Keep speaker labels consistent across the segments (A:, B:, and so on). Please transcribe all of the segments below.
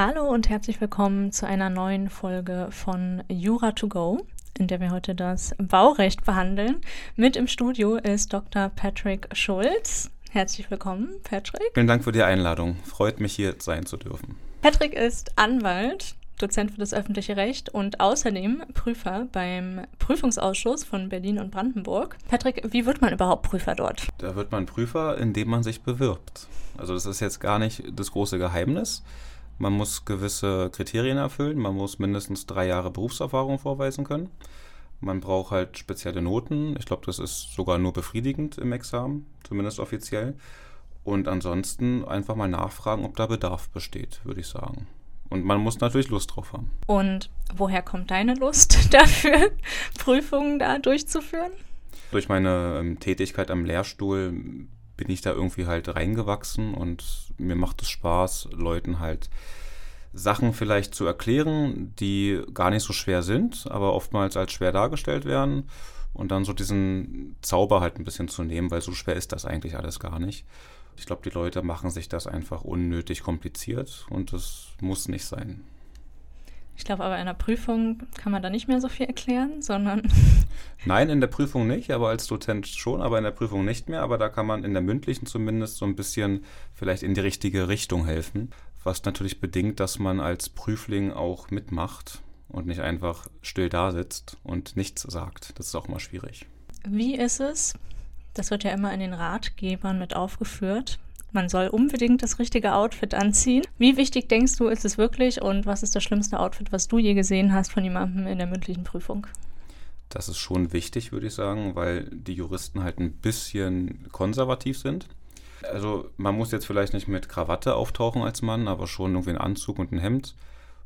A: Hallo und herzlich willkommen zu einer neuen Folge von Jura to go, in der wir heute das Baurecht behandeln. Mit im Studio ist Dr. Patrick Schulz. Herzlich willkommen, Patrick.
B: Vielen Dank für die Einladung. Freut mich, hier sein zu dürfen.
A: Patrick ist Anwalt, Dozent für das öffentliche Recht und außerdem Prüfer beim Prüfungsausschuss von Berlin und Brandenburg. Patrick, wie wird man überhaupt Prüfer dort?
B: Da wird man Prüfer, indem man sich bewirbt. Also das ist jetzt gar nicht das große Geheimnis. Man muss gewisse Kriterien erfüllen. Man muss mindestens drei Jahre Berufserfahrung vorweisen können. Man braucht halt spezielle Noten. Ich glaube, das ist sogar nur befriedigend im Examen, zumindest offiziell. Und ansonsten einfach mal nachfragen, ob da Bedarf besteht, würde ich sagen. Und man muss natürlich Lust drauf haben.
A: Und woher kommt deine Lust dafür, Prüfungen da durchzuführen?
B: Durch meine ähm, Tätigkeit am Lehrstuhl bin ich da irgendwie halt reingewachsen und mir macht es Spaß, Leuten halt Sachen vielleicht zu erklären, die gar nicht so schwer sind, aber oftmals als schwer dargestellt werden und dann so diesen Zauber halt ein bisschen zu nehmen, weil so schwer ist das eigentlich alles gar nicht. Ich glaube, die Leute machen sich das einfach unnötig kompliziert und das muss nicht sein.
A: Ich glaube aber in der Prüfung kann man da nicht mehr so viel erklären, sondern.
B: Nein, in der Prüfung nicht, aber als Dozent schon, aber in der Prüfung nicht mehr. Aber da kann man in der mündlichen zumindest so ein bisschen vielleicht in die richtige Richtung helfen. Was natürlich bedingt, dass man als Prüfling auch mitmacht und nicht einfach still da sitzt und nichts sagt. Das ist auch mal schwierig.
A: Wie ist es? Das wird ja immer in den Ratgebern mit aufgeführt man soll unbedingt das richtige Outfit anziehen. Wie wichtig denkst du, ist es wirklich und was ist das schlimmste Outfit, was du je gesehen hast von jemandem in der mündlichen Prüfung?
B: Das ist schon wichtig, würde ich sagen, weil die Juristen halt ein bisschen konservativ sind. Also man muss jetzt vielleicht nicht mit Krawatte auftauchen als Mann, aber schon irgendwie einen Anzug und ein Hemd.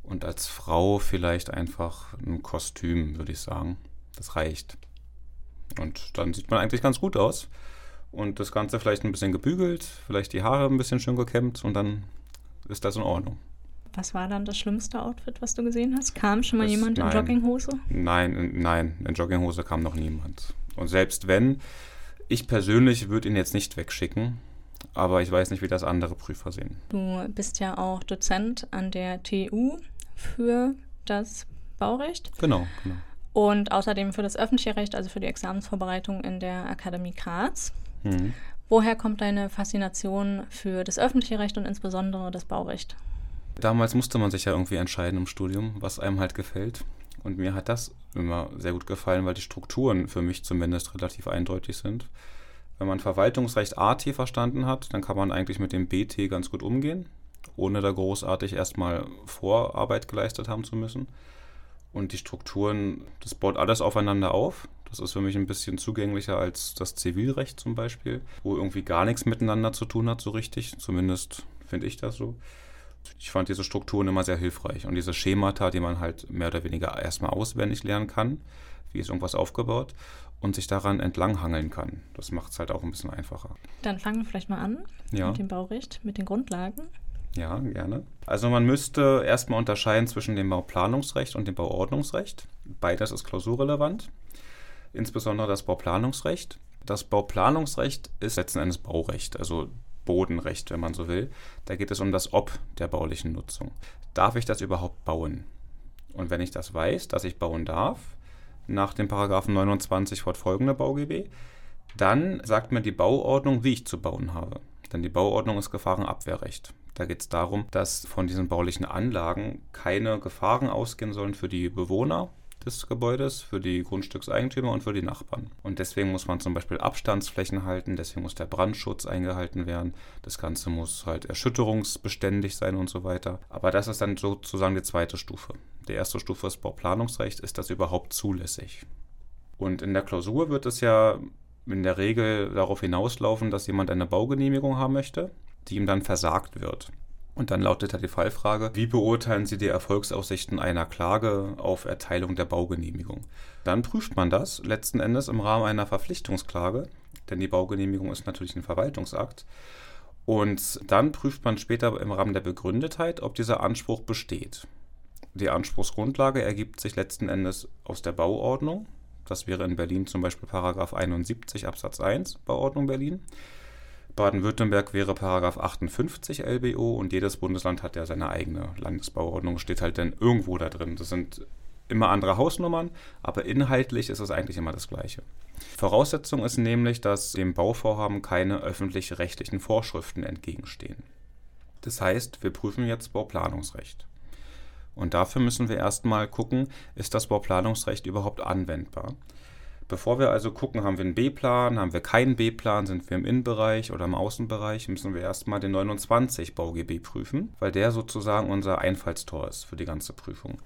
B: Und als Frau vielleicht einfach ein Kostüm, würde ich sagen. Das reicht. Und dann sieht man eigentlich ganz gut aus und das Ganze vielleicht ein bisschen gebügelt, vielleicht die Haare ein bisschen schön gekämmt und dann ist das in Ordnung.
A: Was war dann das schlimmste Outfit, was du gesehen hast? Kam schon mal das, jemand in nein, Jogginghose?
B: Nein, in, nein, in Jogginghose kam noch niemand. Und selbst wenn, ich persönlich würde ihn jetzt nicht wegschicken, aber ich weiß nicht, wie das andere Prüfer sehen.
A: Du bist ja auch Dozent an der TU für das Baurecht.
B: Genau, genau.
A: Und außerdem für das öffentliche Recht, also für die Examensvorbereitung in der Akademie Graz. Mhm. Woher kommt deine Faszination für das öffentliche Recht und insbesondere das Baurecht?
B: Damals musste man sich ja irgendwie entscheiden im Studium, was einem halt gefällt. Und mir hat das immer sehr gut gefallen, weil die Strukturen für mich zumindest relativ eindeutig sind. Wenn man Verwaltungsrecht AT verstanden hat, dann kann man eigentlich mit dem BT ganz gut umgehen, ohne da großartig erstmal Vorarbeit geleistet haben zu müssen. Und die Strukturen, das baut alles aufeinander auf. Das ist für mich ein bisschen zugänglicher als das Zivilrecht zum Beispiel, wo irgendwie gar nichts miteinander zu tun hat, so richtig. Zumindest finde ich das so. Ich fand diese Strukturen immer sehr hilfreich und diese Schemata, die man halt mehr oder weniger erstmal auswendig lernen kann, wie ist irgendwas aufgebaut und sich daran entlanghangeln kann. Das macht es halt auch ein bisschen einfacher.
A: Dann fangen wir vielleicht mal an ja. mit dem Baurecht, mit den Grundlagen.
B: Ja, gerne. Also man müsste erstmal unterscheiden zwischen dem Bauplanungsrecht und dem Bauordnungsrecht. Beides ist klausurrelevant insbesondere das Bauplanungsrecht. Das Bauplanungsrecht ist letzten Endes Baurecht, also Bodenrecht, wenn man so will. Da geht es um das Ob der baulichen Nutzung. Darf ich das überhaupt bauen? Und wenn ich das weiß, dass ich bauen darf, nach dem Paragraphen 29 fortfolgende BauGB, dann sagt mir die Bauordnung, wie ich zu bauen habe. Denn die Bauordnung ist Gefahrenabwehrrecht. Da geht es darum, dass von diesen baulichen Anlagen keine Gefahren ausgehen sollen für die Bewohner des Gebäudes, für die Grundstückseigentümer und für die Nachbarn. Und deswegen muss man zum Beispiel Abstandsflächen halten, deswegen muss der Brandschutz eingehalten werden, das Ganze muss halt erschütterungsbeständig sein und so weiter. Aber das ist dann sozusagen die zweite Stufe. Die erste Stufe ist Bauplanungsrecht, ist das überhaupt zulässig? Und in der Klausur wird es ja in der Regel darauf hinauslaufen, dass jemand eine Baugenehmigung haben möchte, die ihm dann versagt wird. Und dann lautet da die Fallfrage, wie beurteilen Sie die Erfolgsaussichten einer Klage auf Erteilung der Baugenehmigung? Dann prüft man das letzten Endes im Rahmen einer Verpflichtungsklage, denn die Baugenehmigung ist natürlich ein Verwaltungsakt. Und dann prüft man später im Rahmen der Begründetheit, ob dieser Anspruch besteht. Die Anspruchsgrundlage ergibt sich letzten Endes aus der Bauordnung. Das wäre in Berlin zum Beispiel Paragraph 71 Absatz 1 Bauordnung Berlin. Baden-Württemberg wäre Paragraph 58 LBO und jedes Bundesland hat ja seine eigene Landesbauordnung, steht halt dann irgendwo da drin. Das sind immer andere Hausnummern, aber inhaltlich ist es eigentlich immer das Gleiche. Voraussetzung ist nämlich, dass dem Bauvorhaben keine öffentlich-rechtlichen Vorschriften entgegenstehen. Das heißt, wir prüfen jetzt Bauplanungsrecht. Und dafür müssen wir erstmal gucken, ist das Bauplanungsrecht überhaupt anwendbar? Bevor wir also gucken, haben wir einen B-Plan, haben wir keinen B-Plan, sind wir im Innenbereich oder im Außenbereich, müssen wir erstmal den 29 BauGB prüfen, weil der sozusagen unser Einfallstor ist für die ganze Prüfung.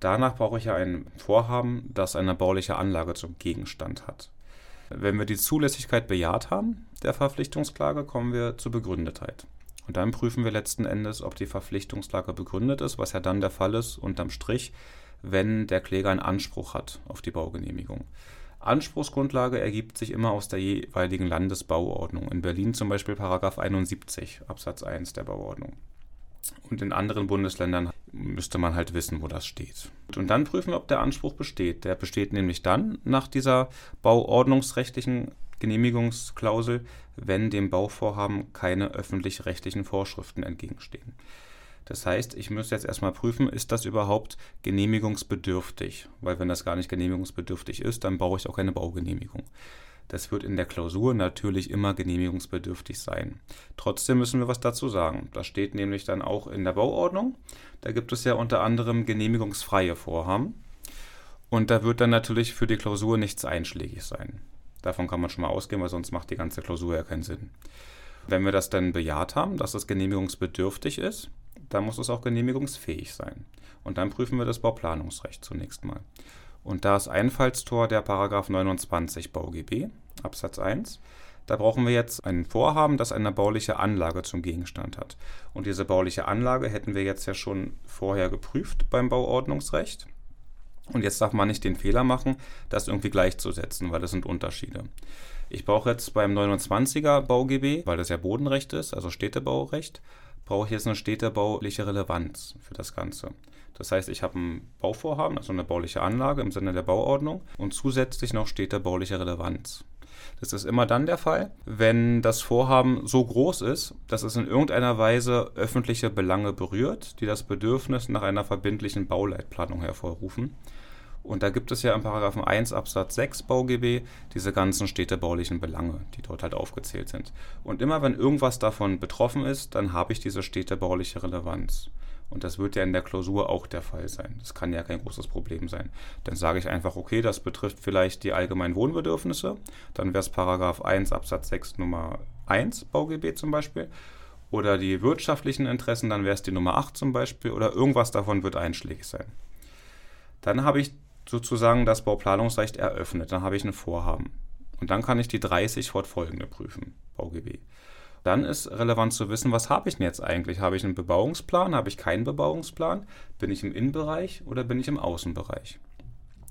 B: Danach brauche ich ja ein Vorhaben, das eine bauliche Anlage zum Gegenstand hat. Wenn wir die Zulässigkeit bejaht haben, der Verpflichtungsklage, kommen wir zur Begründetheit. Und dann prüfen wir letzten Endes, ob die Verpflichtungsklage begründet ist, was ja dann der Fall ist, unterm Strich, wenn der Kläger einen Anspruch hat auf die Baugenehmigung. Anspruchsgrundlage ergibt sich immer aus der jeweiligen Landesbauordnung. In Berlin zum Beispiel Paragraph 71 Absatz 1 der Bauordnung. Und in anderen Bundesländern müsste man halt wissen, wo das steht. Und dann prüfen wir, ob der Anspruch besteht. Der besteht nämlich dann nach dieser bauordnungsrechtlichen Genehmigungsklausel, wenn dem Bauvorhaben keine öffentlich-rechtlichen Vorschriften entgegenstehen. Das heißt, ich müsste jetzt erstmal prüfen, ist das überhaupt genehmigungsbedürftig? Weil wenn das gar nicht genehmigungsbedürftig ist, dann brauche ich auch keine Baugenehmigung. Das wird in der Klausur natürlich immer genehmigungsbedürftig sein. Trotzdem müssen wir was dazu sagen. Das steht nämlich dann auch in der Bauordnung. Da gibt es ja unter anderem genehmigungsfreie Vorhaben. Und da wird dann natürlich für die Klausur nichts einschlägig sein. Davon kann man schon mal ausgehen, weil sonst macht die ganze Klausur ja keinen Sinn. Wenn wir das dann bejaht haben, dass es genehmigungsbedürftig ist, dann muss es auch genehmigungsfähig sein. Und dann prüfen wir das Bauplanungsrecht zunächst mal. Und da ist Einfallstor der Paragraph 29 BauGB, Absatz 1. Da brauchen wir jetzt ein Vorhaben, das eine bauliche Anlage zum Gegenstand hat. Und diese bauliche Anlage hätten wir jetzt ja schon vorher geprüft beim Bauordnungsrecht. Und jetzt darf man nicht den Fehler machen, das irgendwie gleichzusetzen, weil das sind Unterschiede. Ich brauche jetzt beim 29er BauGB, weil das ja Bodenrecht ist, also Städtebaurecht, brauche ich jetzt eine städtebauliche Relevanz für das Ganze. Das heißt, ich habe ein Bauvorhaben, also eine bauliche Anlage im Sinne der Bauordnung und zusätzlich noch städtebauliche Relevanz. Das ist immer dann der Fall, wenn das Vorhaben so groß ist, dass es in irgendeiner Weise öffentliche Belange berührt, die das Bedürfnis nach einer verbindlichen Bauleitplanung hervorrufen. Und da gibt es ja im Paragraphen 1 Absatz 6 BauGB diese ganzen städtebaulichen Belange, die dort halt aufgezählt sind. Und immer wenn irgendwas davon betroffen ist, dann habe ich diese städtebauliche Relevanz. Und das wird ja in der Klausur auch der Fall sein. Das kann ja kein großes Problem sein. Dann sage ich einfach, okay, das betrifft vielleicht die allgemeinen Wohnbedürfnisse. Dann wäre es Paragraph 1 Absatz 6 Nummer 1 BauGB zum Beispiel. Oder die wirtschaftlichen Interessen, dann wäre es die Nummer 8 zum Beispiel. Oder irgendwas davon wird einschlägig sein. Dann habe ich sozusagen das Bauplanungsrecht eröffnet. Dann habe ich ein Vorhaben. Und dann kann ich die 30 fortfolgende prüfen, BauGB. Dann ist relevant zu wissen, was habe ich denn jetzt eigentlich? Habe ich einen Bebauungsplan? Habe ich keinen Bebauungsplan? Bin ich im Innenbereich oder bin ich im Außenbereich?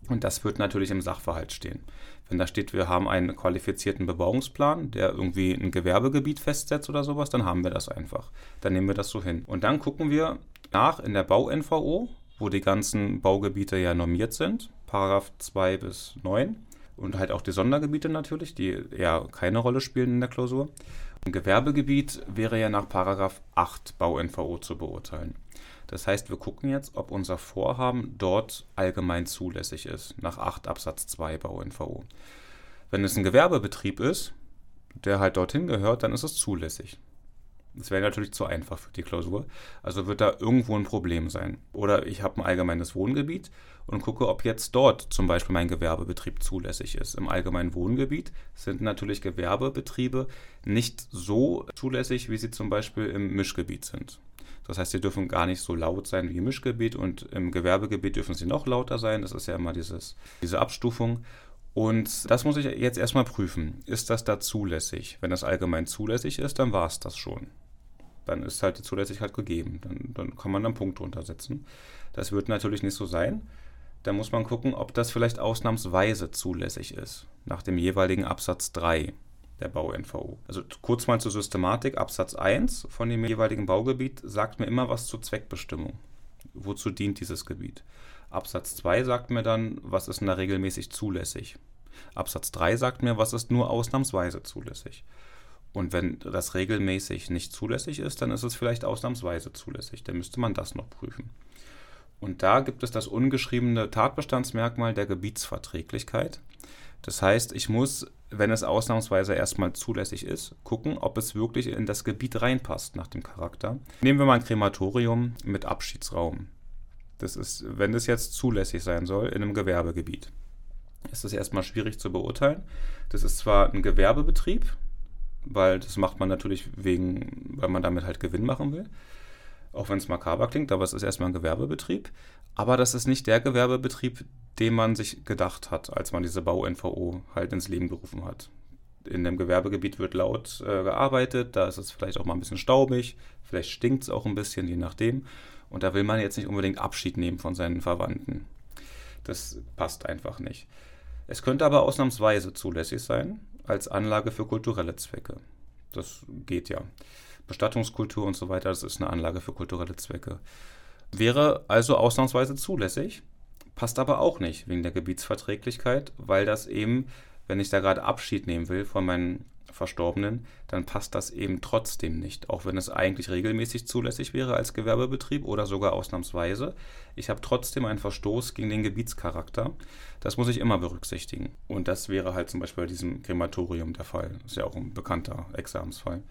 B: Und das wird natürlich im Sachverhalt stehen. Wenn da steht, wir haben einen qualifizierten Bebauungsplan, der irgendwie ein Gewerbegebiet festsetzt oder sowas, dann haben wir das einfach. Dann nehmen wir das so hin. Und dann gucken wir nach in der Bau-NVO, wo die ganzen Baugebiete ja normiert sind, Paragraph 2 bis 9 und halt auch die Sondergebiete natürlich, die ja keine Rolle spielen in der Klausur. Ein Gewerbegebiet wäre ja nach Paragraph 8 Bau-NVO zu beurteilen. Das heißt, wir gucken jetzt, ob unser Vorhaben dort allgemein zulässig ist, nach 8 Absatz 2 Bau-NVO. Wenn es ein Gewerbebetrieb ist, der halt dorthin gehört, dann ist es zulässig. Das wäre natürlich zu einfach für die Klausur. Also wird da irgendwo ein Problem sein. Oder ich habe ein allgemeines Wohngebiet und gucke, ob jetzt dort zum Beispiel mein Gewerbebetrieb zulässig ist. Im allgemeinen Wohngebiet sind natürlich Gewerbebetriebe nicht so zulässig, wie sie zum Beispiel im Mischgebiet sind. Das heißt, sie dürfen gar nicht so laut sein wie im Mischgebiet und im Gewerbegebiet dürfen sie noch lauter sein. Das ist ja immer dieses, diese Abstufung. Und das muss ich jetzt erstmal prüfen. Ist das da zulässig? Wenn das allgemein zulässig ist, dann war es das schon. Dann ist halt die Zulässigkeit gegeben. Dann, dann kann man dann Punkte untersetzen. Das wird natürlich nicht so sein. Da muss man gucken, ob das vielleicht ausnahmsweise zulässig ist, nach dem jeweiligen Absatz 3 der Bau-NVO. Also kurz mal zur Systematik. Absatz 1 von dem jeweiligen Baugebiet sagt mir immer was zur Zweckbestimmung. Wozu dient dieses Gebiet? Absatz 2 sagt mir dann, was ist in der regelmäßig zulässig. Absatz 3 sagt mir, was ist nur ausnahmsweise zulässig. Und wenn das regelmäßig nicht zulässig ist, dann ist es vielleicht ausnahmsweise zulässig. Dann müsste man das noch prüfen. Und da gibt es das ungeschriebene Tatbestandsmerkmal der Gebietsverträglichkeit. Das heißt, ich muss, wenn es ausnahmsweise erstmal zulässig ist, gucken, ob es wirklich in das Gebiet reinpasst nach dem Charakter. Nehmen wir mal ein Krematorium mit Abschiedsraum. Das ist, wenn das jetzt zulässig sein soll in einem Gewerbegebiet, ist das erstmal schwierig zu beurteilen. Das ist zwar ein Gewerbebetrieb, weil das macht man natürlich wegen, weil man damit halt Gewinn machen will. Auch wenn es makaber klingt, aber es ist erstmal ein Gewerbebetrieb. Aber das ist nicht der Gewerbebetrieb, den man sich gedacht hat, als man diese Bau-NVO halt ins Leben gerufen hat. In dem Gewerbegebiet wird laut äh, gearbeitet, da ist es vielleicht auch mal ein bisschen staubig, vielleicht stinkt es auch ein bisschen, je nachdem. Und da will man jetzt nicht unbedingt Abschied nehmen von seinen Verwandten. Das passt einfach nicht. Es könnte aber ausnahmsweise zulässig sein als Anlage für kulturelle Zwecke. Das geht ja. Bestattungskultur und so weiter, das ist eine Anlage für kulturelle Zwecke. Wäre also ausnahmsweise zulässig, passt aber auch nicht wegen der Gebietsverträglichkeit, weil das eben, wenn ich da gerade Abschied nehmen will von meinen Verstorbenen, dann passt das eben trotzdem nicht, auch wenn es eigentlich regelmäßig zulässig wäre als Gewerbebetrieb oder sogar ausnahmsweise. Ich habe trotzdem einen Verstoß gegen den Gebietscharakter. Das muss ich immer berücksichtigen. Und das wäre halt zum Beispiel bei diesem Krematorium der Fall. Das ist ja auch ein bekannter Examensfall.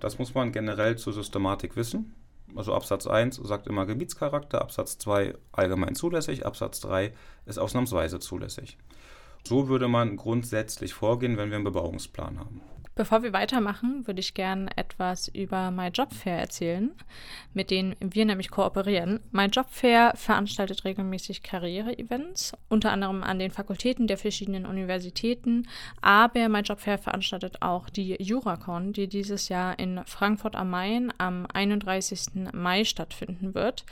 B: Das muss man generell zur Systematik wissen. Also Absatz 1 sagt immer Gebietscharakter, Absatz 2 allgemein zulässig, Absatz 3 ist ausnahmsweise zulässig. So würde man grundsätzlich vorgehen, wenn wir einen Bebauungsplan haben.
A: Bevor wir weitermachen, würde ich gerne etwas über MyJobFair erzählen, mit denen wir nämlich kooperieren. MyJobFair veranstaltet regelmäßig Karriere-Events, unter anderem an den Fakultäten der verschiedenen Universitäten, aber MyJobFair veranstaltet auch die Juracon, die dieses Jahr in Frankfurt am Main am 31. Mai stattfinden wird.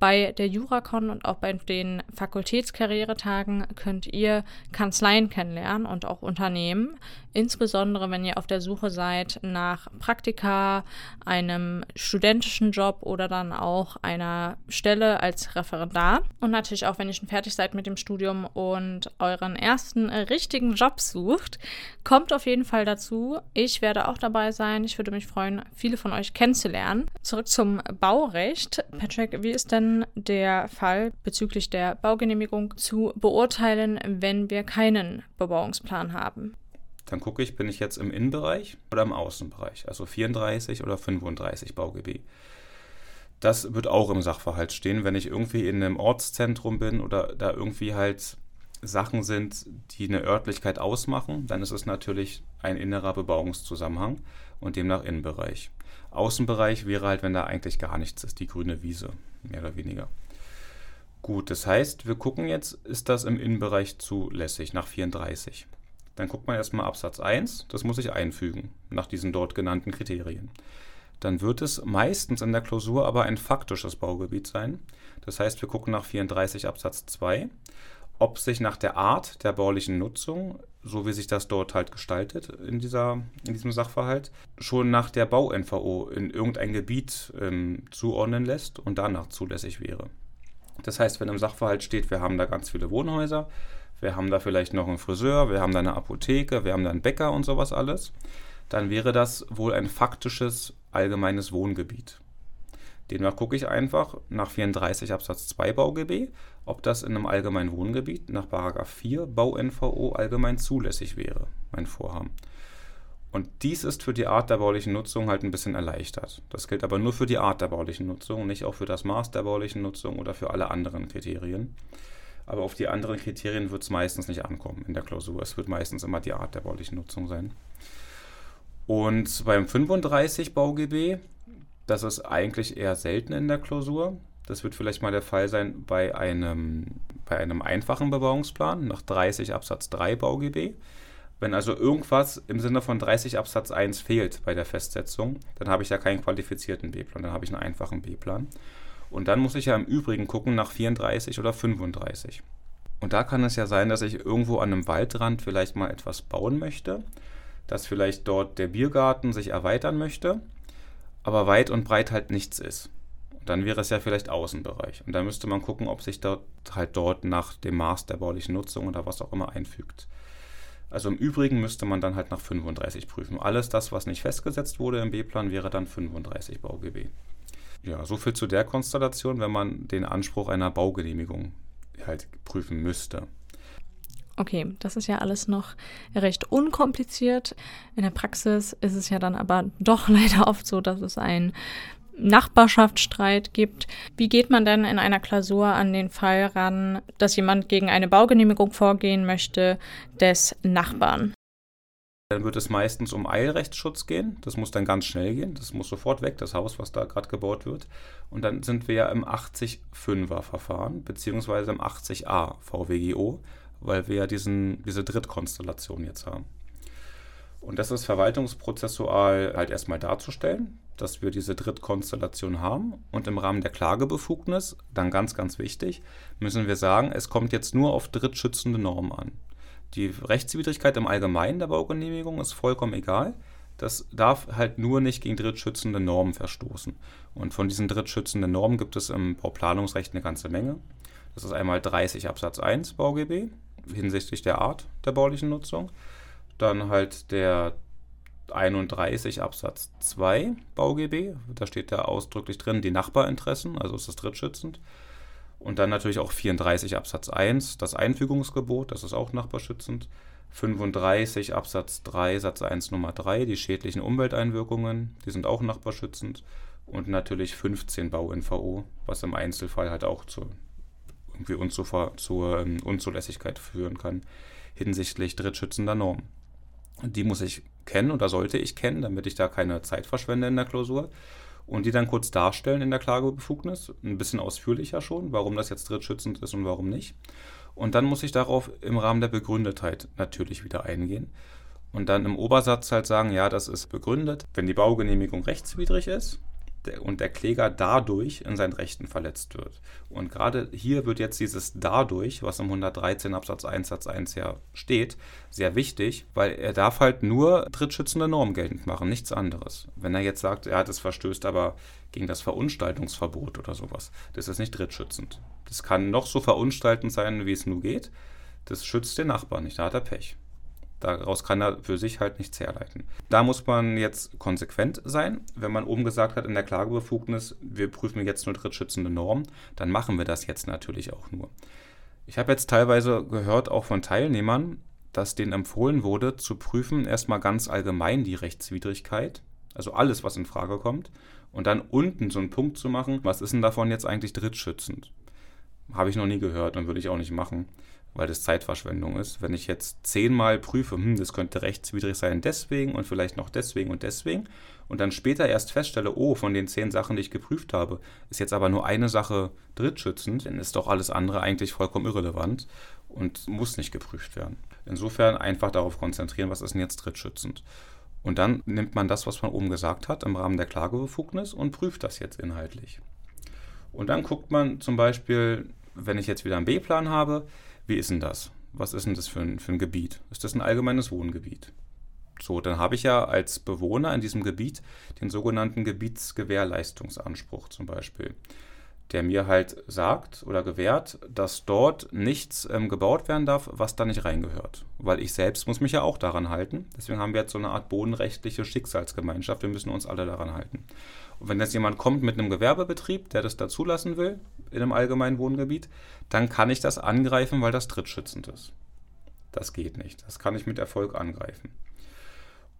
A: Bei der Juracon und auch bei den Fakultätskarrieretagen könnt ihr Kanzleien kennenlernen und auch Unternehmen, insbesondere wenn ihr auf der Suche seid nach Praktika, einem studentischen Job oder dann auch einer Stelle als Referendar. Und natürlich auch, wenn ihr schon fertig seid mit dem Studium und euren ersten richtigen Job sucht, kommt auf jeden Fall dazu. Ich werde auch dabei sein. Ich würde mich freuen, viele von euch kennenzulernen. Zurück zum Baurecht. Patrick, wie ist denn der Fall bezüglich der Baugenehmigung zu beurteilen, wenn wir keinen Bebauungsplan haben?
B: Dann gucke ich, bin ich jetzt im Innenbereich oder im Außenbereich, also 34 oder 35 BauGB. Das wird auch im Sachverhalt stehen, wenn ich irgendwie in einem Ortszentrum bin oder da irgendwie halt Sachen sind, die eine Örtlichkeit ausmachen, dann ist es natürlich ein innerer Bebauungszusammenhang und demnach Innenbereich. Außenbereich wäre halt, wenn da eigentlich gar nichts ist, die grüne Wiese, mehr oder weniger. Gut, das heißt, wir gucken jetzt, ist das im Innenbereich zulässig nach 34. Dann guckt man erstmal Absatz 1, das muss ich einfügen, nach diesen dort genannten Kriterien. Dann wird es meistens in der Klausur aber ein faktisches Baugebiet sein. Das heißt, wir gucken nach 34 Absatz 2, ob sich nach der Art der baulichen Nutzung, so wie sich das dort halt gestaltet in, dieser, in diesem Sachverhalt, schon nach der Bau-NVO in irgendein Gebiet ähm, zuordnen lässt und danach zulässig wäre. Das heißt, wenn im Sachverhalt steht, wir haben da ganz viele Wohnhäuser, wir haben da vielleicht noch einen Friseur, wir haben da eine Apotheke, wir haben da einen Bäcker und sowas alles, dann wäre das wohl ein faktisches allgemeines Wohngebiet. Demnach gucke ich einfach nach 34 Absatz 2 BauGB, ob das in einem allgemeinen Wohngebiet nach 4 Bau-NVO allgemein zulässig wäre, mein Vorhaben. Und dies ist für die Art der baulichen Nutzung halt ein bisschen erleichtert. Das gilt aber nur für die Art der baulichen Nutzung, nicht auch für das Maß der baulichen Nutzung oder für alle anderen Kriterien aber auf die anderen Kriterien wird es meistens nicht ankommen in der Klausur. Es wird meistens immer die Art der baulichen Nutzung sein. Und beim 35 BauGB, das ist eigentlich eher selten in der Klausur. Das wird vielleicht mal der Fall sein bei einem, bei einem einfachen Bebauungsplan nach 30 Absatz 3 BauGB. Wenn also irgendwas im Sinne von 30 Absatz 1 fehlt bei der Festsetzung, dann habe ich ja keinen qualifizierten B-Plan, dann habe ich einen einfachen B-Plan. Und dann muss ich ja im Übrigen gucken nach 34 oder 35. Und da kann es ja sein, dass ich irgendwo an einem Waldrand vielleicht mal etwas bauen möchte, dass vielleicht dort der Biergarten sich erweitern möchte, aber weit und breit halt nichts ist. Und dann wäre es ja vielleicht Außenbereich. Und da müsste man gucken, ob sich dort halt dort nach dem Maß der baulichen Nutzung oder was auch immer einfügt. Also im Übrigen müsste man dann halt nach 35 prüfen. Alles das, was nicht festgesetzt wurde im B-Plan, wäre dann 35 BauGB. Ja, so viel zu der Konstellation, wenn man den Anspruch einer Baugenehmigung halt prüfen müsste.
A: Okay, das ist ja alles noch recht unkompliziert. In der Praxis ist es ja dann aber doch leider oft so, dass es einen Nachbarschaftsstreit gibt. Wie geht man denn in einer Klausur an den Fall ran, dass jemand gegen eine Baugenehmigung vorgehen möchte des Nachbarn?
B: Dann wird es meistens um Eilrechtsschutz gehen. Das muss dann ganz schnell gehen. Das muss sofort weg, das Haus, was da gerade gebaut wird. Und dann sind wir ja im 80-5er Verfahren, beziehungsweise im 80a VWGO, weil wir ja diesen, diese Drittkonstellation jetzt haben. Und das ist verwaltungsprozessual halt erstmal darzustellen, dass wir diese Drittkonstellation haben. Und im Rahmen der Klagebefugnis, dann ganz, ganz wichtig, müssen wir sagen, es kommt jetzt nur auf drittschützende Normen an. Die Rechtswidrigkeit im Allgemeinen der Baugenehmigung ist vollkommen egal. Das darf halt nur nicht gegen drittschützende Normen verstoßen. Und von diesen drittschützenden Normen gibt es im Bauplanungsrecht eine ganze Menge. Das ist einmal 30 Absatz 1 BauGB hinsichtlich der Art der baulichen Nutzung. Dann halt der 31 Absatz 2 BauGB, da steht da ausdrücklich drin die Nachbarinteressen, also ist das drittschützend. Und dann natürlich auch 34 Absatz 1, das Einfügungsgebot, das ist auch nachbarschützend. 35 Absatz 3 Satz 1 Nummer 3, die schädlichen Umwelteinwirkungen, die sind auch nachbarschützend. Und natürlich 15 Bau-NVO, was im Einzelfall halt auch zu, irgendwie unzu, zur ähm, Unzulässigkeit führen kann hinsichtlich drittschützender Normen. Die muss ich kennen oder sollte ich kennen, damit ich da keine Zeit verschwende in der Klausur und die dann kurz darstellen in der Klagebefugnis, ein bisschen ausführlicher schon, warum das jetzt drittschützend ist und warum nicht. Und dann muss ich darauf im Rahmen der Begründetheit natürlich wieder eingehen. Und dann im Obersatz halt sagen, ja, das ist begründet, wenn die Baugenehmigung rechtswidrig ist, und der Kläger dadurch in seinen Rechten verletzt wird. Und gerade hier wird jetzt dieses dadurch, was im 113 Absatz 1 Satz 1 ja steht, sehr wichtig, weil er darf halt nur drittschützende Normen geltend machen, nichts anderes. Wenn er jetzt sagt, ja, das verstößt aber gegen das Verunstaltungsverbot oder sowas, das ist nicht drittschützend. Das kann noch so verunstaltend sein, wie es nur geht. Das schützt den Nachbarn nicht, da hat er Pech. Daraus kann er für sich halt nichts herleiten. Da muss man jetzt konsequent sein. Wenn man oben gesagt hat in der Klagebefugnis, wir prüfen jetzt nur drittschützende Normen, dann machen wir das jetzt natürlich auch nur. Ich habe jetzt teilweise gehört, auch von Teilnehmern, dass denen empfohlen wurde, zu prüfen erstmal ganz allgemein die Rechtswidrigkeit, also alles, was in Frage kommt, und dann unten so einen Punkt zu machen, was ist denn davon jetzt eigentlich drittschützend? Habe ich noch nie gehört und würde ich auch nicht machen weil das Zeitverschwendung ist. Wenn ich jetzt zehnmal prüfe, hm, das könnte rechtswidrig sein deswegen und vielleicht noch deswegen und deswegen und dann später erst feststelle, oh, von den zehn Sachen, die ich geprüft habe, ist jetzt aber nur eine Sache drittschützend, dann ist doch alles andere eigentlich vollkommen irrelevant und muss nicht geprüft werden. Insofern einfach darauf konzentrieren, was ist denn jetzt drittschützend. Und dann nimmt man das, was man oben gesagt hat, im Rahmen der Klagebefugnis und prüft das jetzt inhaltlich. Und dann guckt man zum Beispiel, wenn ich jetzt wieder einen B-Plan habe, wie ist denn das? Was ist denn das für ein, für ein Gebiet? Ist das ein allgemeines Wohngebiet? So, dann habe ich ja als Bewohner in diesem Gebiet den sogenannten Gebietsgewährleistungsanspruch zum Beispiel, der mir halt sagt oder gewährt, dass dort nichts ähm, gebaut werden darf, was da nicht reingehört. Weil ich selbst muss mich ja auch daran halten. Deswegen haben wir jetzt so eine Art bodenrechtliche Schicksalsgemeinschaft. Wir müssen uns alle daran halten. Und wenn jetzt jemand kommt mit einem Gewerbebetrieb, der das da zulassen will, in einem allgemeinen Wohngebiet, dann kann ich das angreifen, weil das drittschützend ist. Das geht nicht. Das kann ich mit Erfolg angreifen.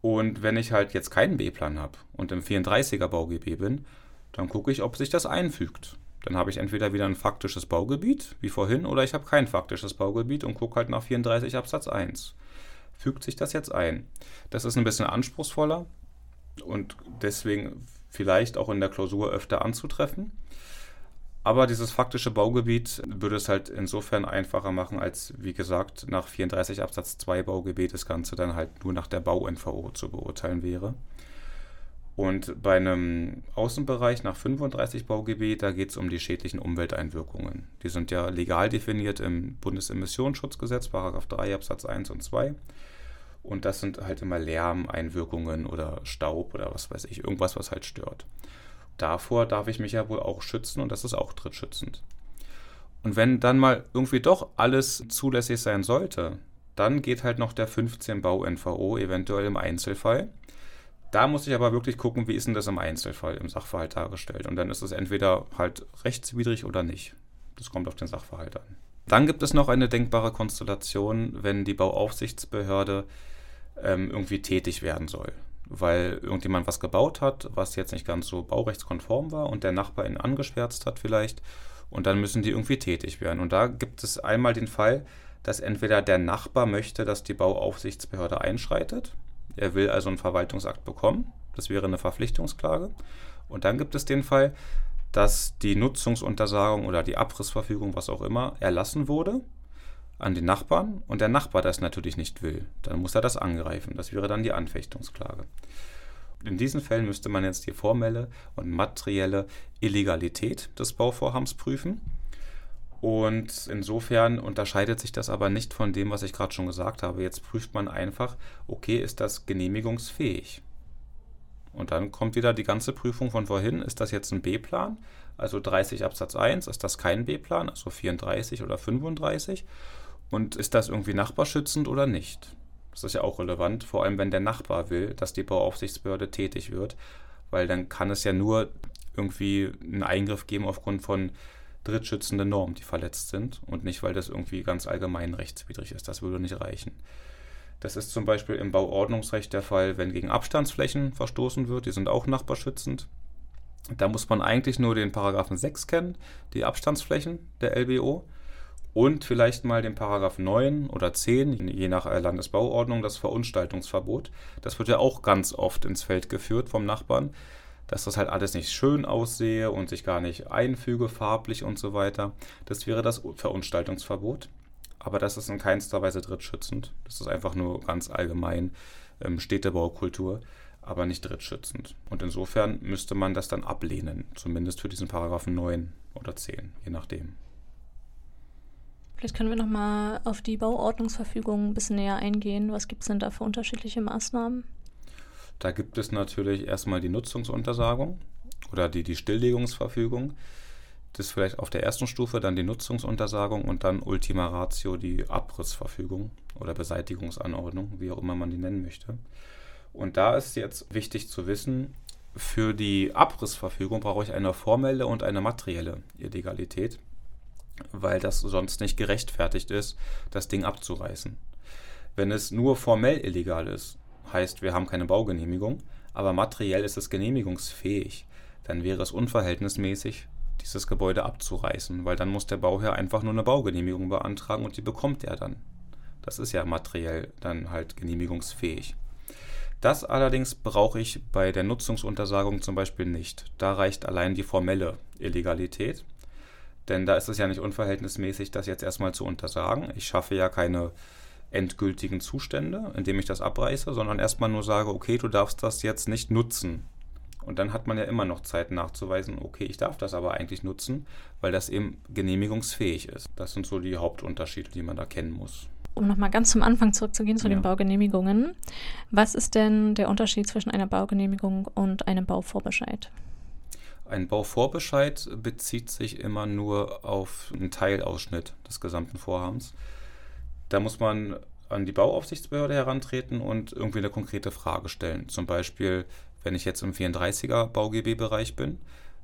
B: Und wenn ich halt jetzt keinen B-Plan habe und im 34er BauGB bin, dann gucke ich, ob sich das einfügt. Dann habe ich entweder wieder ein faktisches Baugebiet, wie vorhin, oder ich habe kein faktisches Baugebiet und gucke halt nach 34 Absatz 1. Fügt sich das jetzt ein? Das ist ein bisschen anspruchsvoller und deswegen vielleicht auch in der Klausur öfter anzutreffen. Aber dieses faktische Baugebiet würde es halt insofern einfacher machen, als wie gesagt nach 34 Absatz 2 Baugebiet das Ganze dann halt nur nach der Bau-NVO zu beurteilen wäre. Und bei einem Außenbereich nach 35 Baugebiet, da geht es um die schädlichen Umwelteinwirkungen. Die sind ja legal definiert im Bundesemissionsschutzgesetz, Paragraph 3 Absatz 1 und 2. Und das sind halt immer Lärmeinwirkungen oder Staub oder was weiß ich, irgendwas, was halt stört. Davor darf ich mich ja wohl auch schützen und das ist auch drittschützend. Und wenn dann mal irgendwie doch alles zulässig sein sollte, dann geht halt noch der 15 Bau NVO eventuell im Einzelfall. Da muss ich aber wirklich gucken, wie ist denn das im Einzelfall, im Sachverhalt dargestellt. Und dann ist es entweder halt rechtswidrig oder nicht. Das kommt auf den Sachverhalt an. Dann gibt es noch eine denkbare Konstellation, wenn die Bauaufsichtsbehörde ähm, irgendwie tätig werden soll. Weil irgendjemand was gebaut hat, was jetzt nicht ganz so baurechtskonform war und der Nachbar ihn angeschwärzt hat vielleicht. Und dann müssen die irgendwie tätig werden. Und da gibt es einmal den Fall, dass entweder der Nachbar möchte, dass die Bauaufsichtsbehörde einschreitet er will also einen Verwaltungsakt bekommen. Das wäre eine Verpflichtungsklage. Und dann gibt es den Fall, dass die Nutzungsuntersagung oder die Abrissverfügung, was auch immer, erlassen wurde an den Nachbarn und der Nachbar das natürlich nicht will. Dann muss er das angreifen. Das wäre dann die Anfechtungsklage. In diesen Fällen müsste man jetzt die formelle und materielle Illegalität des Bauvorhabens prüfen. Und insofern unterscheidet sich das aber nicht von dem, was ich gerade schon gesagt habe. Jetzt prüft man einfach, okay, ist das genehmigungsfähig? Und dann kommt wieder die ganze Prüfung von vorhin. Ist das jetzt ein B-Plan? Also 30 Absatz 1, ist das kein B-Plan, also 34 oder 35? Und ist das irgendwie nachbarschützend oder nicht? Das ist ja auch relevant, vor allem wenn der Nachbar will, dass die Bauaufsichtsbehörde tätig wird, weil dann kann es ja nur irgendwie einen Eingriff geben aufgrund von drittschützende Normen, die verletzt sind und nicht, weil das irgendwie ganz allgemein rechtswidrig ist. Das würde nicht reichen. Das ist zum Beispiel im Bauordnungsrecht der Fall, wenn gegen Abstandsflächen verstoßen wird, die sind auch nachbarschützend. Da muss man eigentlich nur den Paragraphen 6 kennen, die Abstandsflächen der LBO und vielleicht mal den Paragraph 9 oder 10, je nach Landesbauordnung, das Verunstaltungsverbot. Das wird ja auch ganz oft ins Feld geführt vom Nachbarn dass das halt alles nicht schön aussehe und sich gar nicht einfüge farblich und so weiter. Das wäre das Verunstaltungsverbot. Aber das ist in keinster Weise drittschützend. Das ist einfach nur ganz allgemein ähm, Städtebaukultur, aber nicht drittschützend. Und insofern müsste man das dann ablehnen, zumindest für diesen Paragraphen 9 oder 10, je nachdem.
A: Vielleicht können wir nochmal auf die Bauordnungsverfügung ein bisschen näher eingehen. Was gibt es denn da für unterschiedliche Maßnahmen?
B: Da gibt es natürlich erstmal die Nutzungsuntersagung oder die, die Stilllegungsverfügung. Das vielleicht auf der ersten Stufe, dann die Nutzungsuntersagung und dann Ultima Ratio die Abrissverfügung oder Beseitigungsanordnung, wie auch immer man die nennen möchte. Und da ist jetzt wichtig zu wissen, für die Abrissverfügung brauche ich eine formelle und eine materielle Illegalität, weil das sonst nicht gerechtfertigt ist, das Ding abzureißen. Wenn es nur formell illegal ist, heißt, wir haben keine Baugenehmigung, aber materiell ist es genehmigungsfähig, dann wäre es unverhältnismäßig, dieses Gebäude abzureißen, weil dann muss der Bauherr einfach nur eine Baugenehmigung beantragen und die bekommt er dann. Das ist ja materiell dann halt genehmigungsfähig. Das allerdings brauche ich bei der Nutzungsuntersagung zum Beispiel nicht. Da reicht allein die formelle Illegalität. Denn da ist es ja nicht unverhältnismäßig, das jetzt erstmal zu untersagen. Ich schaffe ja keine endgültigen Zustände, indem ich das abreiße, sondern erstmal nur sage, okay, du darfst das jetzt nicht nutzen. Und dann hat man ja immer noch Zeit nachzuweisen, okay, ich darf das aber eigentlich nutzen, weil das eben genehmigungsfähig ist. Das sind so die Hauptunterschiede, die man da kennen muss.
A: Um nochmal ganz zum Anfang zurückzugehen zu ja. den Baugenehmigungen. Was ist denn der Unterschied zwischen einer Baugenehmigung und einem Bauvorbescheid?
B: Ein Bauvorbescheid bezieht sich immer nur auf einen Teilausschnitt des gesamten Vorhabens. Da muss man an die Bauaufsichtsbehörde herantreten und irgendwie eine konkrete Frage stellen. Zum Beispiel, wenn ich jetzt im 34er BauGB-Bereich bin,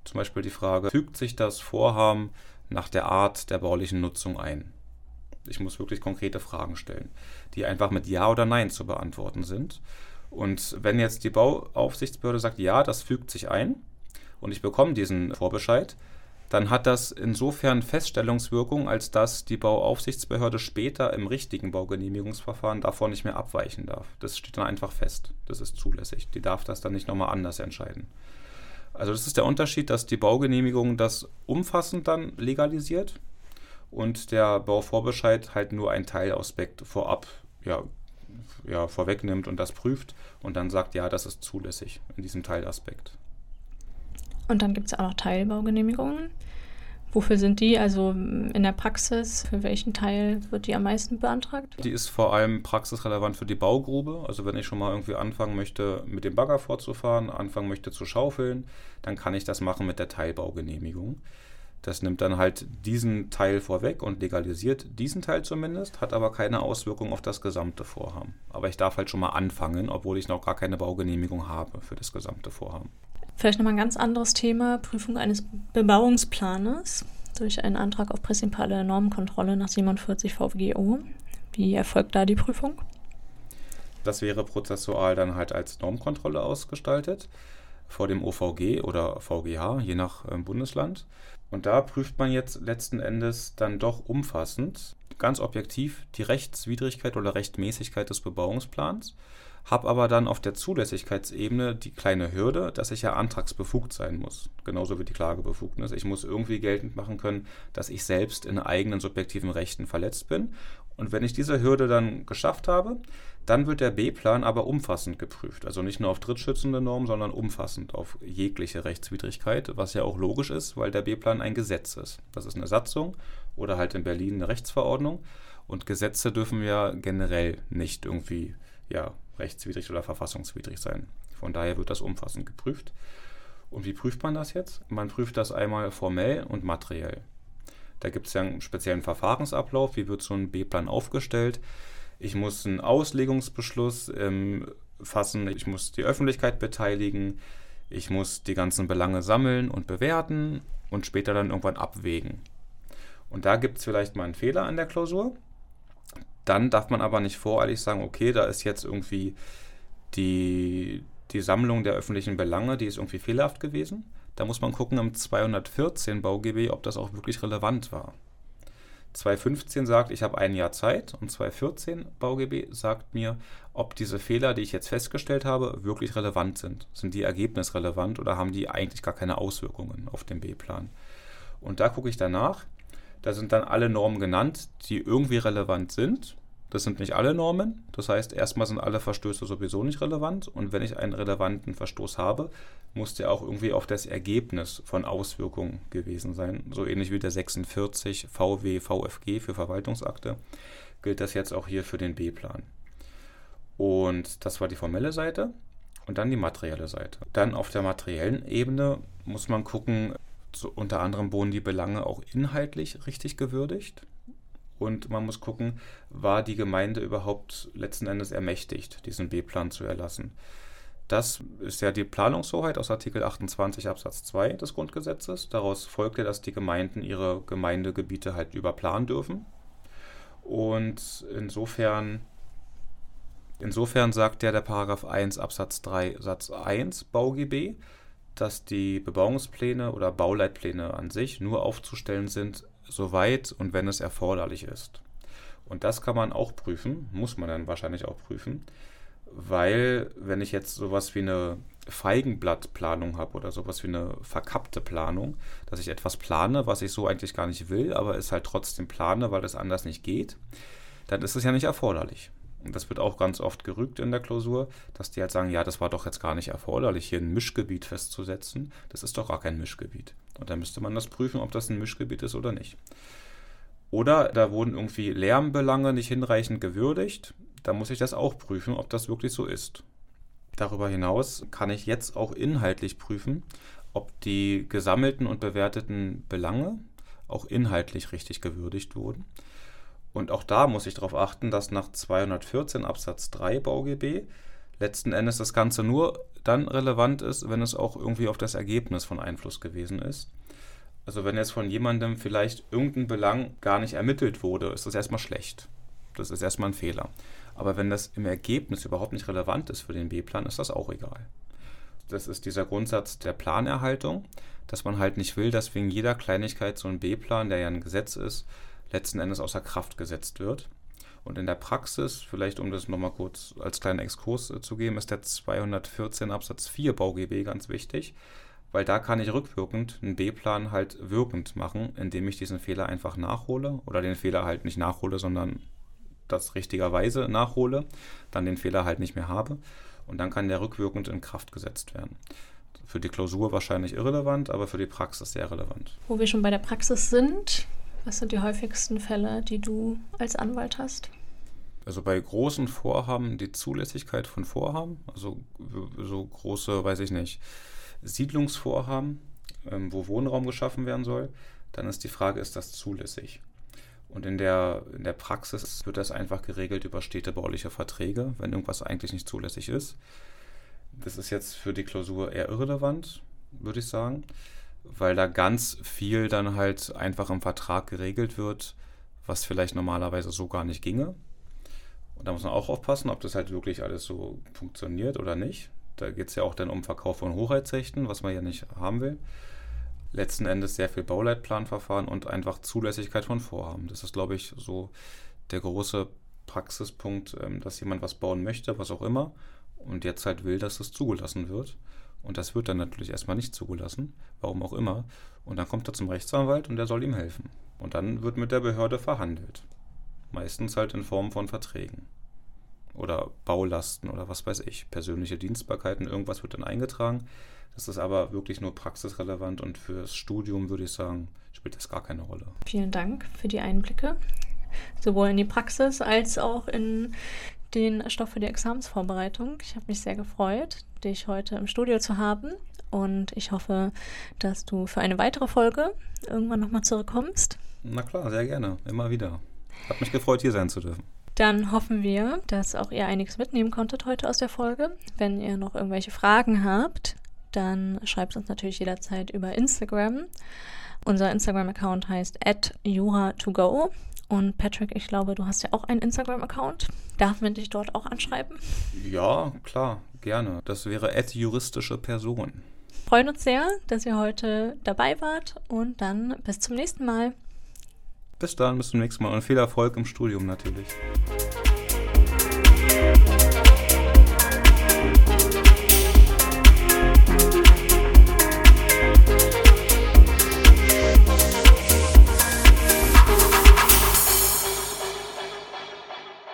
B: zum Beispiel die Frage, fügt sich das Vorhaben nach der Art der baulichen Nutzung ein? Ich muss wirklich konkrete Fragen stellen, die einfach mit Ja oder Nein zu beantworten sind. Und wenn jetzt die Bauaufsichtsbehörde sagt, ja, das fügt sich ein und ich bekomme diesen Vorbescheid, dann hat das insofern Feststellungswirkung, als dass die Bauaufsichtsbehörde später im richtigen Baugenehmigungsverfahren davon nicht mehr abweichen darf. Das steht dann einfach fest. Das ist zulässig. Die darf das dann nicht nochmal anders entscheiden. Also das ist der Unterschied, dass die Baugenehmigung das umfassend dann legalisiert und der Bauvorbescheid halt nur einen Teilaspekt vorab ja, ja, vorwegnimmt und das prüft und dann sagt, ja, das ist zulässig in diesem Teilaspekt.
A: Und dann gibt es auch noch Teilbaugenehmigungen. Wofür sind die? Also in der Praxis, für welchen Teil wird die am meisten beantragt?
B: Die ist vor allem praxisrelevant für die Baugrube. Also wenn ich schon mal irgendwie anfangen möchte, mit dem Bagger fortzufahren, anfangen möchte zu schaufeln, dann kann ich das machen mit der Teilbaugenehmigung. Das nimmt dann halt diesen Teil vorweg und legalisiert diesen Teil zumindest, hat aber keine Auswirkung auf das gesamte Vorhaben. Aber ich darf halt schon mal anfangen, obwohl ich noch gar keine Baugenehmigung habe für das gesamte Vorhaben.
A: Vielleicht nochmal ein ganz anderes Thema, Prüfung eines Bebauungsplanes durch einen Antrag auf prinzipale Normenkontrolle nach 47 VWGO. Wie erfolgt da die Prüfung?
B: Das wäre prozessual dann halt als Normkontrolle ausgestaltet vor dem OVG oder VGH, je nach äh, Bundesland. Und da prüft man jetzt letzten Endes dann doch umfassend, ganz objektiv, die Rechtswidrigkeit oder Rechtmäßigkeit des Bebauungsplans habe aber dann auf der Zulässigkeitsebene die kleine Hürde, dass ich ja antragsbefugt sein muss. Genauso wie die Klagebefugnis. Ich muss irgendwie geltend machen können, dass ich selbst in eigenen subjektiven Rechten verletzt bin. Und wenn ich diese Hürde dann geschafft habe, dann wird der B-Plan aber umfassend geprüft. Also nicht nur auf drittschützende Normen, sondern umfassend auf jegliche Rechtswidrigkeit, was ja auch logisch ist, weil der B-Plan ein Gesetz ist. Das ist eine Satzung oder halt in Berlin eine Rechtsverordnung. Und Gesetze dürfen ja generell nicht irgendwie ja, rechtswidrig oder verfassungswidrig sein. Von daher wird das umfassend geprüft. Und wie prüft man das jetzt? Man prüft das einmal formell und materiell. Da gibt es ja einen speziellen Verfahrensablauf. Wie wird so ein B-Plan aufgestellt? Ich muss einen Auslegungsbeschluss ähm, fassen. Ich muss die Öffentlichkeit beteiligen. Ich muss die ganzen Belange sammeln und bewerten und später dann irgendwann abwägen. Und da gibt es vielleicht mal einen Fehler an der Klausur. Dann darf man aber nicht voreilig sagen, okay, da ist jetzt irgendwie die, die Sammlung der öffentlichen Belange, die ist irgendwie fehlerhaft gewesen. Da muss man gucken im 214 BauGB, ob das auch wirklich relevant war. 215 sagt, ich habe ein Jahr Zeit und 214 BauGB sagt mir, ob diese Fehler, die ich jetzt festgestellt habe, wirklich relevant sind. Sind die ergebnisrelevant oder haben die eigentlich gar keine Auswirkungen auf den B-Plan? Und da gucke ich danach, da sind dann alle Normen genannt, die irgendwie relevant sind. Das sind nicht alle Normen. Das heißt, erstmal sind alle Verstöße sowieso nicht relevant. Und wenn ich einen relevanten Verstoß habe, muss der auch irgendwie auf das Ergebnis von Auswirkungen gewesen sein. So ähnlich wie der 46 VW VFG für Verwaltungsakte gilt das jetzt auch hier für den B-Plan. Und das war die formelle Seite und dann die materielle Seite. Dann auf der materiellen Ebene muss man gucken, so unter anderem wurden die Belange auch inhaltlich richtig gewürdigt. Und man muss gucken, war die Gemeinde überhaupt letzten Endes ermächtigt, diesen B-Plan zu erlassen. Das ist ja die Planungshoheit aus Artikel 28 Absatz 2 des Grundgesetzes. Daraus folgt ja, dass die Gemeinden ihre Gemeindegebiete halt überplanen dürfen. Und insofern, insofern sagt ja der Paragraph 1 Absatz 3 Satz 1 BauGB, dass die Bebauungspläne oder Bauleitpläne an sich nur aufzustellen sind, soweit und wenn es erforderlich ist. Und das kann man auch prüfen, muss man dann wahrscheinlich auch prüfen, weil wenn ich jetzt sowas wie eine Feigenblattplanung habe oder sowas wie eine verkappte Planung, dass ich etwas plane, was ich so eigentlich gar nicht will, aber es halt trotzdem plane, weil es anders nicht geht, dann ist es ja nicht erforderlich das wird auch ganz oft gerügt in der Klausur, dass die halt sagen, ja, das war doch jetzt gar nicht erforderlich, hier ein Mischgebiet festzusetzen. Das ist doch gar kein Mischgebiet. Und dann müsste man das prüfen, ob das ein Mischgebiet ist oder nicht. Oder da wurden irgendwie Lärmbelange nicht hinreichend gewürdigt. Da muss ich das auch prüfen, ob das wirklich so ist. Darüber hinaus kann ich jetzt auch inhaltlich prüfen, ob die gesammelten und bewerteten Belange auch inhaltlich richtig gewürdigt wurden. Und auch da muss ich darauf achten, dass nach 214 Absatz 3 BauGB letzten Endes das Ganze nur dann relevant ist, wenn es auch irgendwie auf das Ergebnis von Einfluss gewesen ist. Also wenn jetzt von jemandem vielleicht irgendein Belang gar nicht ermittelt wurde, ist das erstmal schlecht. Das ist erstmal ein Fehler. Aber wenn das im Ergebnis überhaupt nicht relevant ist für den B-Plan, ist das auch egal. Das ist dieser Grundsatz der Planerhaltung, dass man halt nicht will, dass wegen jeder Kleinigkeit so ein B-Plan, der ja ein Gesetz ist, letzten Endes außer Kraft gesetzt wird. Und in der Praxis, vielleicht um das nochmal kurz als kleinen Exkurs äh, zu geben, ist der 214 Absatz 4 BauGB ganz wichtig. weil da kann ich rückwirkend einen B-Plan halt wirkend machen, indem ich diesen Fehler einfach nachhole oder den Fehler halt nicht nachhole, sondern das richtigerweise nachhole, dann den Fehler halt nicht mehr habe und dann kann der rückwirkend in Kraft gesetzt werden. Für die Klausur wahrscheinlich irrelevant, aber für die Praxis sehr relevant.
A: Wo wir schon bei der Praxis sind, was sind die häufigsten Fälle, die du als Anwalt hast?
B: Also bei großen Vorhaben die Zulässigkeit von Vorhaben, also so große, weiß ich nicht, Siedlungsvorhaben, ähm, wo Wohnraum geschaffen werden soll, dann ist die Frage, ist das zulässig? Und in der, in der Praxis wird das einfach geregelt über städtebauliche Verträge, wenn irgendwas eigentlich nicht zulässig ist. Das ist jetzt für die Klausur eher irrelevant, würde ich sagen, weil da ganz viel dann halt einfach im Vertrag geregelt wird, was vielleicht normalerweise so gar nicht ginge. Und da muss man auch aufpassen, ob das halt wirklich alles so funktioniert oder nicht. Da geht es ja auch dann um Verkauf von Hoheitsrechten, was man ja nicht haben will. Letzten Endes sehr viel Bauleitplanverfahren und einfach Zulässigkeit von Vorhaben. Das ist, glaube ich, so der große Praxispunkt, ähm, dass jemand was bauen möchte, was auch immer, und jetzt halt will, dass es zugelassen wird. Und das wird dann natürlich erstmal nicht zugelassen, warum auch immer. Und dann kommt er zum Rechtsanwalt und der soll ihm helfen. Und dann wird mit der Behörde verhandelt. Meistens halt in Form von Verträgen oder Baulasten oder was weiß ich, persönliche Dienstbarkeiten, irgendwas wird dann eingetragen. Das ist aber wirklich nur praxisrelevant und fürs Studium würde ich sagen, spielt das gar keine Rolle.
A: Vielen Dank für die Einblicke, sowohl in die Praxis als auch in den Stoff für die Examensvorbereitung. Ich habe mich sehr gefreut, dich heute im Studio zu haben und ich hoffe, dass du für eine weitere Folge irgendwann nochmal zurückkommst.
B: Na klar, sehr gerne, immer wieder. Hat mich gefreut, hier sein zu dürfen.
A: Dann hoffen wir, dass auch ihr einiges mitnehmen konntet heute aus der Folge. Wenn ihr noch irgendwelche Fragen habt, dann schreibt uns natürlich jederzeit über Instagram. Unser Instagram-Account heißt jura2go. Und Patrick, ich glaube, du hast ja auch einen Instagram-Account. Darf man dich dort auch anschreiben?
B: Ja, klar, gerne. Das wäre juristische Person.
A: Freuen uns sehr, dass ihr heute dabei wart und dann bis zum nächsten Mal.
B: Bis dann, bis zum nächsten Mal und viel Erfolg im Studium natürlich.